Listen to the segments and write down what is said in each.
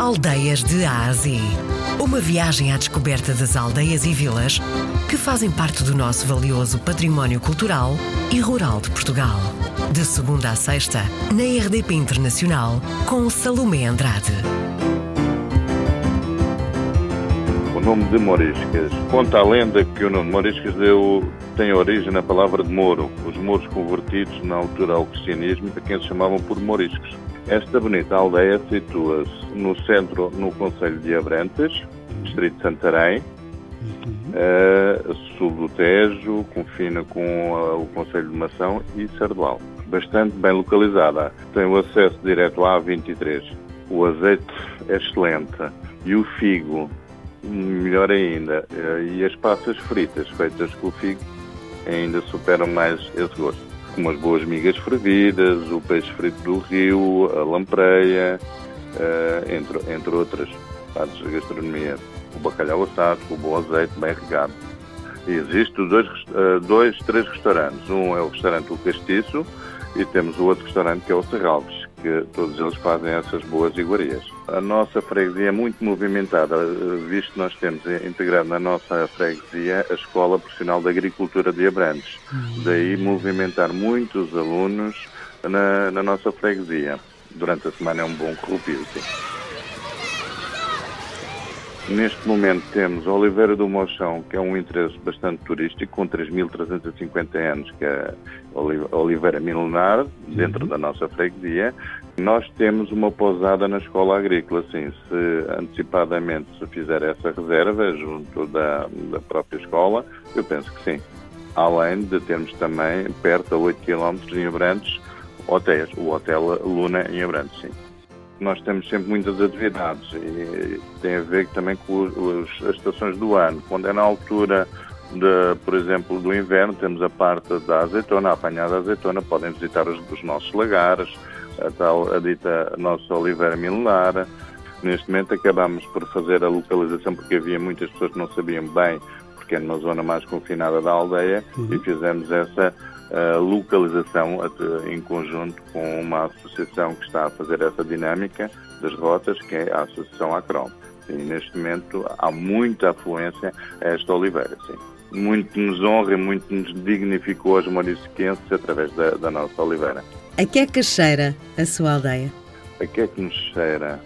Aldeias de Ásia. Uma viagem à descoberta das aldeias e vilas que fazem parte do nosso valioso património cultural e rural de Portugal. De segunda a sexta, na RDP Internacional, com Salomé Andrade. O nome de Moriscas. Conta a lenda que o nome Moriscas deu, tem origem na palavra de Moro, os mouros convertidos na altura ao cristianismo, a quem se chamavam por Moriscos. Esta bonita aldeia situa-se no centro, no Conselho de Abrantes, distrito de Santarém, uhum. sul do Tejo, confina com o Conselho de Mação e Sardual. Bastante bem localizada. Tem o acesso direto à A23. O azeite é excelente e o figo melhor ainda. Eh, e as passas fritas feitas com o figo ainda superam mais esse gosto. Como as boas migas fervidas, o peixe frito do rio, a lampreia, eh, entre, entre outras partes da gastronomia. O bacalhau assado, o bom azeite bem regado. Existem dois, eh, dois, três restaurantes. Um é o restaurante O Castiço e temos o outro restaurante que é o Serralves que todos eles fazem essas boas iguarias. A nossa freguesia é muito movimentada, visto que nós temos integrado na nossa freguesia a Escola Profissional de Agricultura de Abrantes. Uhum. Daí movimentar muitos alunos na, na nossa freguesia. Durante a semana é um bom corrupio, sim. Neste momento temos Oliveira do Mochão, que é um interesse bastante turístico, com 3.350 anos, que é Oliveira Milenar, dentro uhum. da nossa freguesia. Nós temos uma pousada na escola agrícola, sim, se antecipadamente se fizer essa reserva junto da, da própria escola, eu penso que sim. Além de termos também, perto a 8 km em Abrantes, hotéis, o Hotel Luna em Abrantes, sim nós temos sempre muitas atividades e tem a ver também com os, as estações do ano. Quando é na altura, de, por exemplo, do inverno, temos a parte da azeitona, a apanhada azeitona, podem visitar os, os nossos lagares, a tal a dita nossa oliveira milenar. Neste momento acabamos por fazer a localização porque havia muitas pessoas que não sabiam bem porque é numa zona mais confinada da aldeia uhum. e fizemos essa a localização em conjunto com uma associação que está a fazer essa dinâmica das rotas, que é a Associação Acrom. E neste momento há muita afluência a esta oliveira, sim. Muito nos honra e muito nos dignificou os morisquenses através da, da, nossa oliveira. A que é que cheira a sua aldeia? A que é que nos cheira?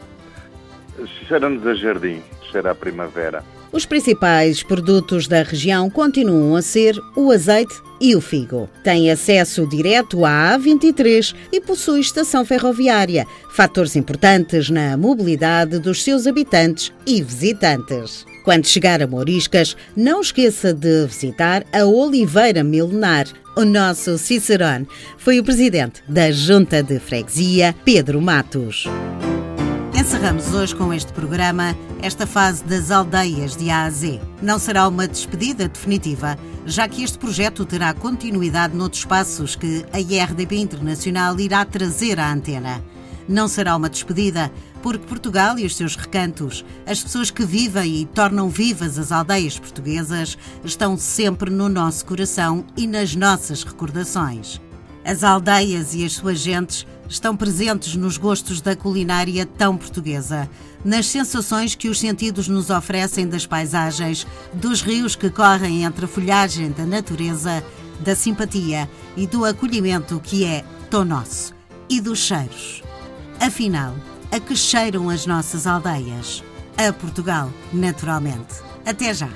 Cheira-nos a jardim, cheira a primavera. Os principais produtos da região continuam a ser o azeite e o figo. Tem acesso direto à A23 e possui estação ferroviária, fatores importantes na mobilidade dos seus habitantes e visitantes. Quando chegar a Moriscas, não esqueça de visitar a Oliveira Milenar. O nosso Cicerone foi o presidente da Junta de Freguesia, Pedro Matos. Encerramos hoje com este programa esta fase das aldeias de A a Z. Não será uma despedida definitiva, já que este projeto terá continuidade noutros espaços que a IRDP Internacional irá trazer à antena. Não será uma despedida, porque Portugal e os seus recantos, as pessoas que vivem e tornam vivas as aldeias portuguesas, estão sempre no nosso coração e nas nossas recordações. As aldeias e as suas gentes estão presentes nos gostos da culinária tão portuguesa, nas sensações que os sentidos nos oferecem das paisagens, dos rios que correm entre a folhagem da natureza, da simpatia e do acolhimento que é tão nosso, e dos cheiros. Afinal, a que cheiram as nossas aldeias? A Portugal, naturalmente. Até já!